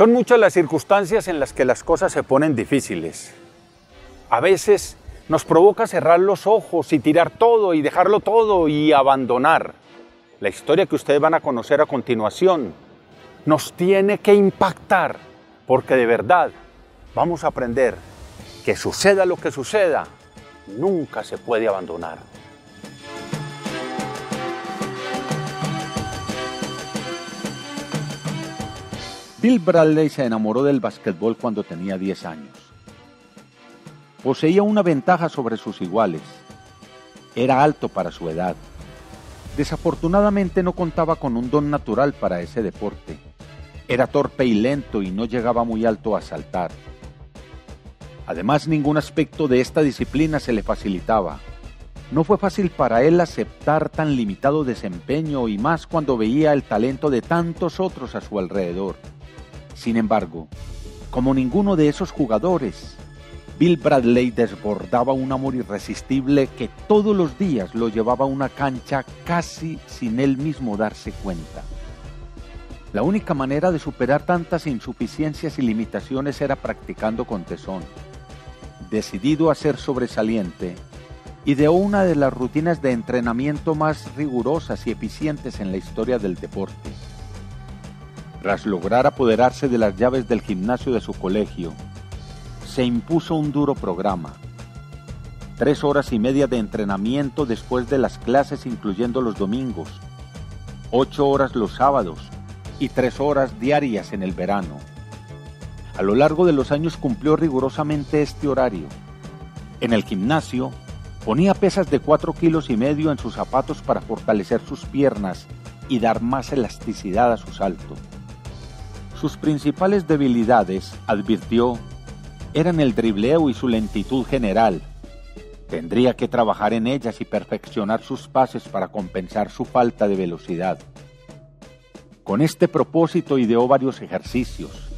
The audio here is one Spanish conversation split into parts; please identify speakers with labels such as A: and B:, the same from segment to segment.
A: Son muchas las circunstancias en las que las cosas se ponen difíciles. A veces nos provoca cerrar los ojos y tirar todo y dejarlo todo y abandonar. La historia que ustedes van a conocer a continuación nos tiene que impactar porque de verdad vamos a aprender que suceda lo que suceda, nunca se puede abandonar.
B: Bill Bradley se enamoró del básquetbol cuando tenía 10 años. Poseía una ventaja sobre sus iguales. Era alto para su edad. Desafortunadamente no contaba con un don natural para ese deporte. Era torpe y lento y no llegaba muy alto a saltar. Además, ningún aspecto de esta disciplina se le facilitaba. No fue fácil para él aceptar tan limitado desempeño y más cuando veía el talento de tantos otros a su alrededor. Sin embargo, como ninguno de esos jugadores, Bill Bradley desbordaba un amor irresistible que todos los días lo llevaba a una cancha casi sin él mismo darse cuenta. La única manera de superar tantas insuficiencias y limitaciones era practicando con tesón. Decidido a ser sobresaliente, ideó una de las rutinas de entrenamiento más rigurosas y eficientes en la historia del deporte tras lograr apoderarse de las llaves del gimnasio de su colegio, se impuso un duro programa. Tres horas y media de entrenamiento después de las clases incluyendo los domingos, ocho horas los sábados y tres horas diarias en el verano. A lo largo de los años cumplió rigurosamente este horario. En el gimnasio ponía pesas de cuatro kilos y medio en sus zapatos para fortalecer sus piernas y dar más elasticidad a su salto. Sus principales debilidades, advirtió, eran el dribleo y su lentitud general. Tendría que trabajar en ellas y perfeccionar sus pases para compensar su falta de velocidad. Con este propósito ideó varios ejercicios.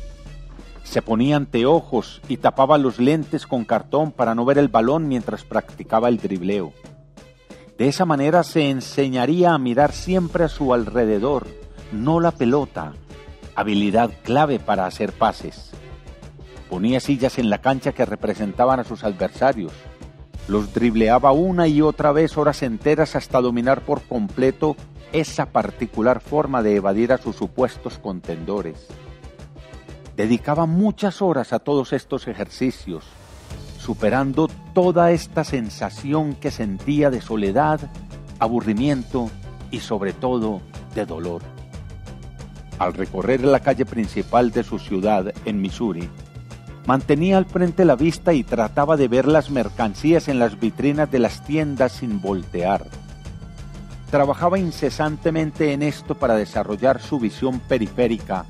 B: Se ponía anteojos y tapaba los lentes con cartón para no ver el balón mientras practicaba el dribleo. De esa manera se enseñaría a mirar siempre a su alrededor, no la pelota, habilidad clave para hacer pases. Ponía sillas en la cancha que representaban a sus adversarios. Los dribleaba una y otra vez horas enteras hasta dominar por completo esa particular forma de evadir a sus supuestos contendores. Dedicaba muchas horas a todos estos ejercicios, superando toda esta sensación que sentía de soledad, aburrimiento y sobre todo de dolor. Al recorrer la calle principal de su ciudad, en Missouri, mantenía al frente la vista y trataba de ver las mercancías en las vitrinas de las tiendas sin voltear. Trabajaba incesantemente en esto para desarrollar su visión periférica,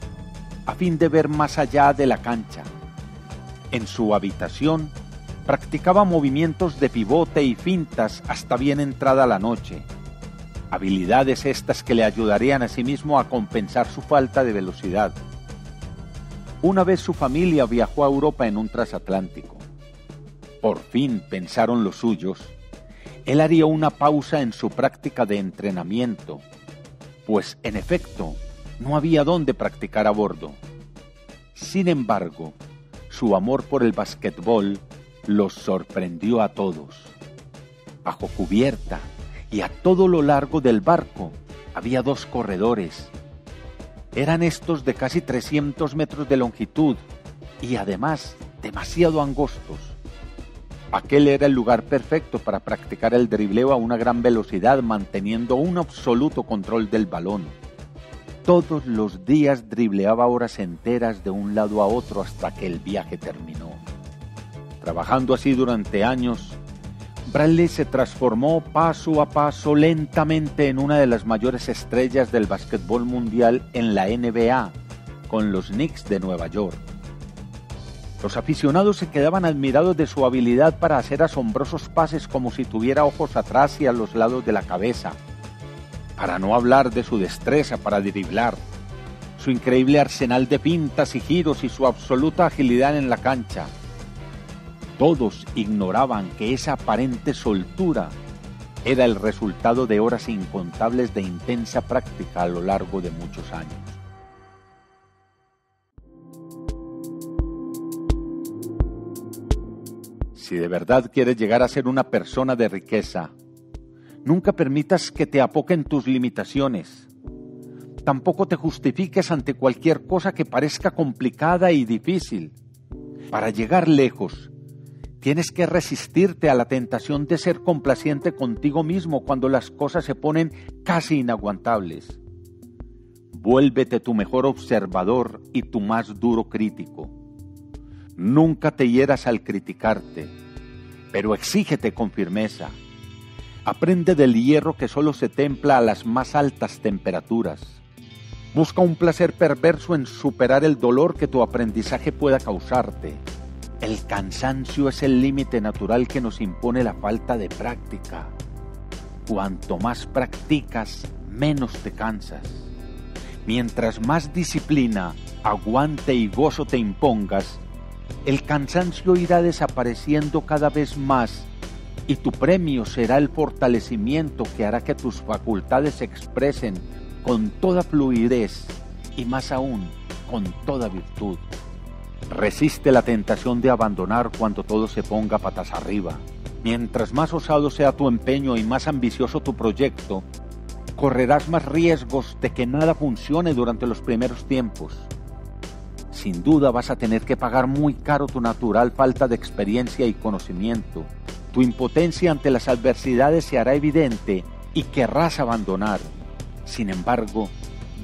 B: a fin de ver más allá de la cancha. En su habitación, practicaba movimientos de pivote y fintas hasta bien entrada la noche habilidades estas que le ayudarían a sí mismo a compensar su falta de velocidad. Una vez su familia viajó a Europa en un transatlántico. Por fin pensaron los suyos, él haría una pausa en su práctica de entrenamiento, pues en efecto no había dónde practicar a bordo. Sin embargo, su amor por el basquetbol los sorprendió a todos. Bajo cubierta, y a todo lo largo del barco había dos corredores. Eran estos de casi 300 metros de longitud y además demasiado angostos. Aquel era el lugar perfecto para practicar el dribleo a una gran velocidad manteniendo un absoluto control del balón. Todos los días dribleaba horas enteras de un lado a otro hasta que el viaje terminó. Trabajando así durante años, Bradley se transformó paso a paso lentamente en una de las mayores estrellas del básquetbol mundial en la NBA, con los Knicks de Nueva York. Los aficionados se quedaban admirados de su habilidad para hacer asombrosos pases como si tuviera ojos atrás y a los lados de la cabeza, para no hablar de su destreza para driblar, su increíble arsenal de pintas y giros y su absoluta agilidad en la cancha todos ignoraban que esa aparente soltura era el resultado de horas incontables de intensa práctica a lo largo de muchos años. Si de verdad quieres llegar a ser una persona de riqueza, nunca permitas que te apoquen tus limitaciones. Tampoco te justifiques ante cualquier cosa que parezca complicada y difícil. Para llegar lejos, tienes que resistirte a la tentación de ser complaciente contigo mismo cuando las cosas se ponen casi inaguantables. Vuélvete tu mejor observador y tu más duro crítico. Nunca te hieras al criticarte, pero exígete con firmeza. Aprende del hierro que solo se templa a las más altas temperaturas. Busca un placer perverso en superar el dolor que tu aprendizaje pueda causarte. El cansancio es el límite natural que nos impone la falta de práctica. Cuanto más practicas, menos te cansas. Mientras más disciplina, aguante y gozo te impongas, el cansancio irá desapareciendo cada vez más y tu premio será el fortalecimiento que hará que tus facultades se expresen con toda fluidez y más aún con toda virtud. Resiste la tentación de abandonar cuando todo se ponga patas arriba. Mientras más osado sea tu empeño y más ambicioso tu proyecto, correrás más riesgos de que nada funcione durante los primeros tiempos sin duda vas a tener que pagar muy caro tu natural falta de experiencia y conocimiento. Tu impotencia ante las adversidades se hará evidente y querrás abandonar. Sin embargo,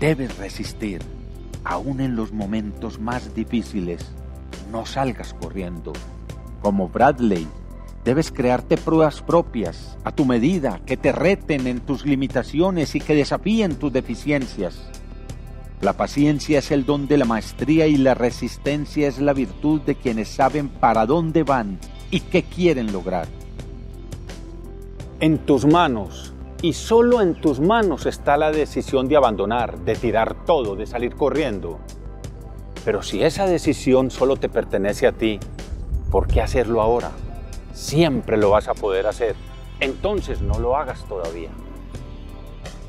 B: debes resistir. Aún en los momentos más difíciles, no salgas corriendo. Como Bradley, debes crearte pruebas propias, a tu medida, que te reten en tus limitaciones y que desafíen tus deficiencias. La paciencia es el don de la maestría y la resistencia es la virtud de quienes saben para dónde van y qué quieren lograr.
A: En tus manos y solo en tus manos está la decisión de abandonar, de tirar todo, de salir corriendo. Pero si esa decisión solo te pertenece a ti, ¿por qué hacerlo ahora? Siempre lo vas a poder hacer. Entonces no lo hagas todavía.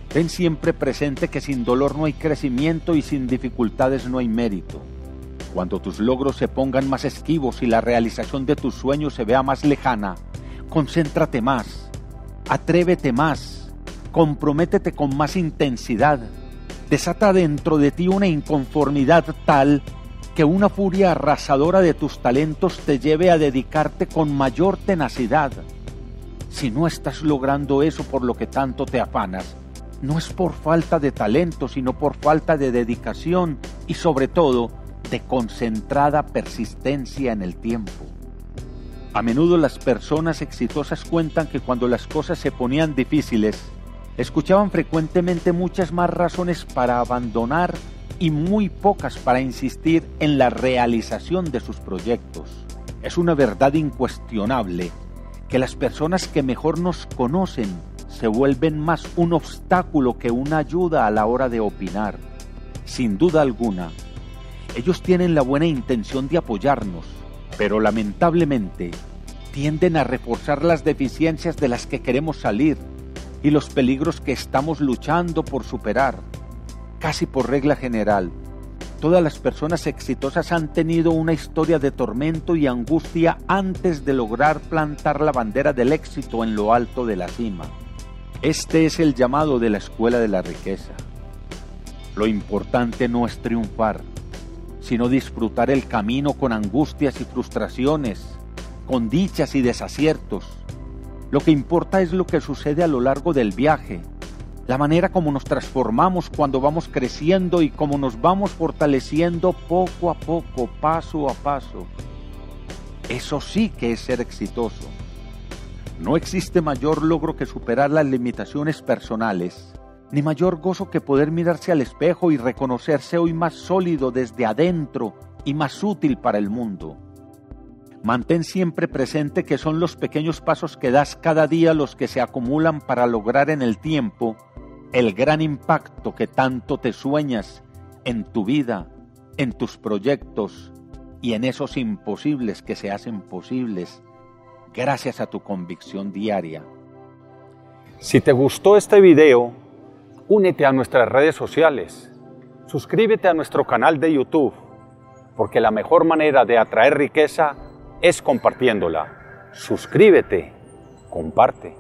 B: Ten siempre presente que sin dolor no hay crecimiento y sin dificultades no hay mérito. Cuando tus logros se pongan más esquivos y la realización de tus sueños se vea más lejana, concéntrate más, atrévete más, comprométete con más intensidad, desata dentro de ti una inconformidad tal que una furia arrasadora de tus talentos te lleve a dedicarte con mayor tenacidad. Si no estás logrando eso por lo que tanto te afanas, no es por falta de talento, sino por falta de dedicación y sobre todo de concentrada persistencia en el tiempo. A menudo las personas exitosas cuentan que cuando las cosas se ponían difíciles, escuchaban frecuentemente muchas más razones para abandonar y muy pocas para insistir en la realización de sus proyectos. Es una verdad incuestionable que las personas que mejor nos conocen se vuelven más un obstáculo que una ayuda a la hora de opinar. Sin duda alguna, ellos tienen la buena intención de apoyarnos, pero lamentablemente tienden a reforzar las deficiencias de las que queremos salir y los peligros que estamos luchando por superar. Casi por regla general, todas las personas exitosas han tenido una historia de tormento y angustia antes de lograr plantar la bandera del éxito en lo alto de la cima. Este es el llamado de la escuela de la riqueza. Lo importante no es triunfar, sino disfrutar el camino con angustias y frustraciones, con dichas y desaciertos. Lo que importa es lo que sucede a lo largo del viaje, la manera como nos transformamos cuando vamos creciendo y cómo nos vamos fortaleciendo poco a poco, paso a paso. Eso sí que es ser exitoso. No existe mayor logro que superar las limitaciones personales, ni mayor gozo que poder mirarse al espejo y reconocerse hoy más sólido desde adentro y más útil para el mundo. Mantén siempre presente que son los pequeños pasos que das cada día los que se acumulan para lograr en el tiempo el gran impacto que tanto te sueñas en tu vida, en tus proyectos y en esos imposibles que se hacen posibles gracias a tu convicción diaria.
A: Si te gustó este video, únete a nuestras redes sociales, suscríbete a nuestro canal de YouTube, porque la mejor manera de atraer riqueza es compartiéndola. suscríbete, comparte.